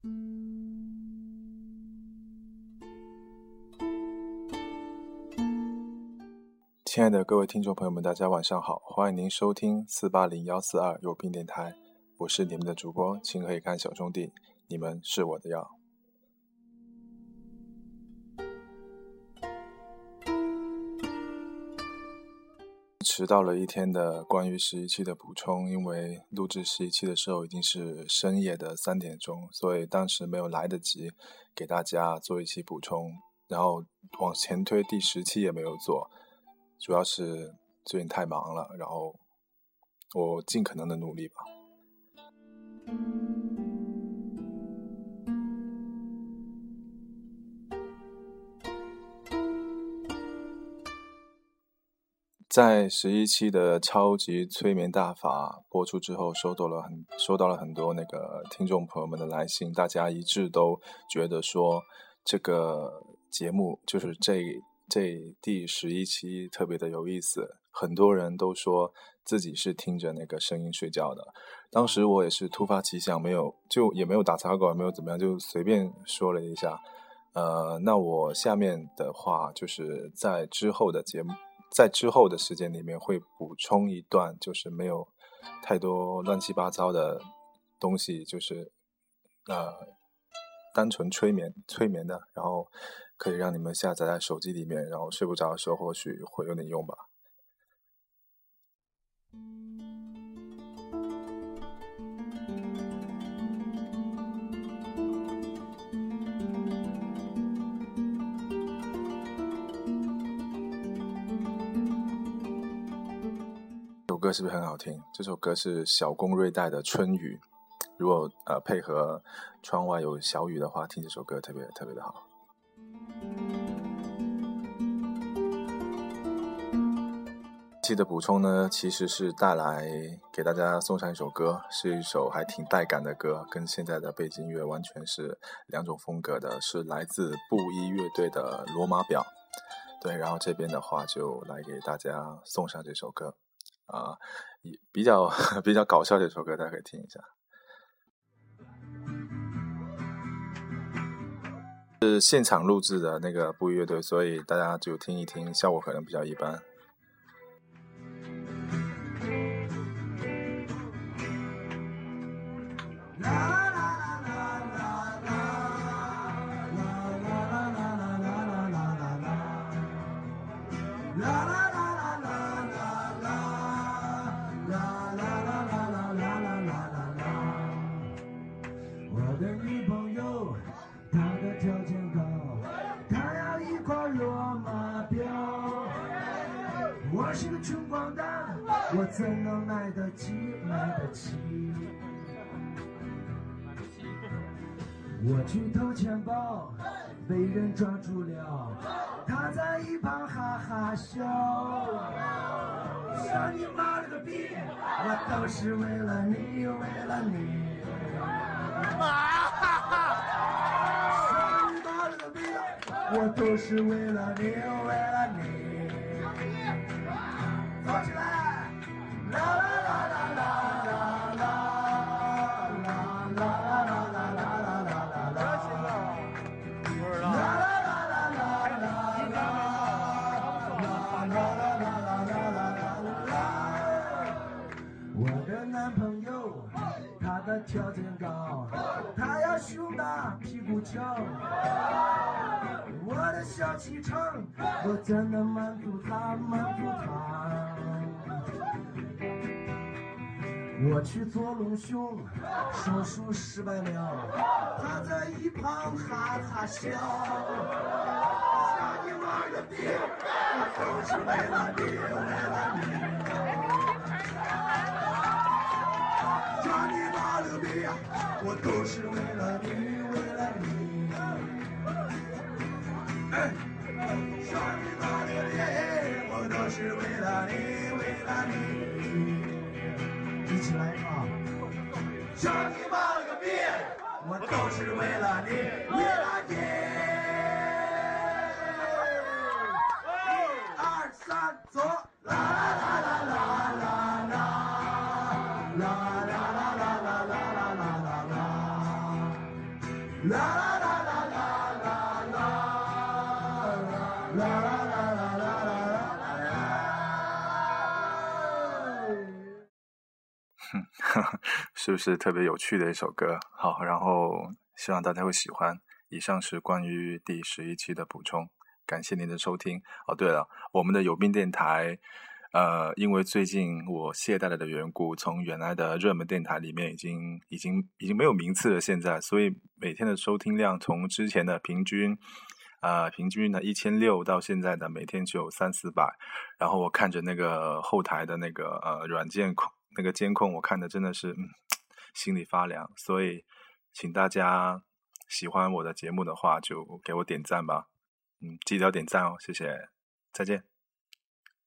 亲爱的各位听众朋友们，大家晚上好，欢迎您收听四八零幺四二有病电台，我是你们的主播情可以看小兄弟，你们是我的药。迟到了一天的关于十一期的补充，因为录制十一期的时候已经是深夜的三点钟，所以当时没有来得及给大家做一期补充，然后往前推第十期也没有做。主要是最近太忙了，然后我尽可能的努力吧。在十一期的超级催眠大法播出之后，收到了很收到了很多那个听众朋友们的来信，大家一致都觉得说这个节目就是这。这第十一期特别的有意思，很多人都说自己是听着那个声音睡觉的。当时我也是突发奇想，没有就也没有打草稿，也没有怎么样，就随便说了一下。呃，那我下面的话就是在之后的节目，在之后的时间里面会补充一段，就是没有太多乱七八糟的东西，就是呃单纯催眠催眠的，然后。可以让你们下载在手机里面，然后睡不着的时候或许会有点用吧。歌是不是很好听？这首歌是小宫瑞代的《春雨》，如果呃配合窗外有小雨的话，听这首歌特别特别的好。记得补充呢，其实是带来给大家送上一首歌，是一首还挺带感的歌，跟现在的背景音乐完全是两种风格的，是来自布衣乐队的《罗马表》。对，然后这边的话就来给大家送上这首歌，啊，比较 比较搞笑的一首歌，大家可以听一下。是现场录制的那个布衣乐队，所以大家就听一听，效果可能比较一般。我是个穷光蛋，我怎能买得起？买得起？我去偷钱包，被人抓住了，他在一旁哈哈笑。笑你妈了个逼！我都是为了你，为了你。哈哈！想你妈了个逼！我都是为了你，为了你。条件高，他要胸大屁股翘。我的小气场，我怎能满足他，满足他？我去做隆胸，手术失败了，他在一旁哈哈笑。想你妈个逼，我都是为了你，为了你。你妈个逼，我都是为了你，为了你。哎，想你妈个逼，我都是为了你，为了你。一起来啊！想你妈了个逼，我都是为了你，为了你。啦啦啦啦啦啦啦啦啦啦啦啦啦啦！哼是不是特别有趣的一首歌？好，然后希望大家会喜欢。以上是关于第十一期的补充，感谢您的收听。哦，对了，我们的有病电台，呃，因为最近我懈怠了的缘故，从原来的热门电台里面已经已经已经没有名次了。现在，所以每天的收听量从之前的平均，啊，平均的一千六到现在的每天只有三四百。然后我看着那个后台的那个呃软件控那个监控，我看的真的是嗯心里发凉。所以，请大家。喜欢我的节目的话，就给我点赞吧。嗯，记得要点赞哦，谢谢，再见。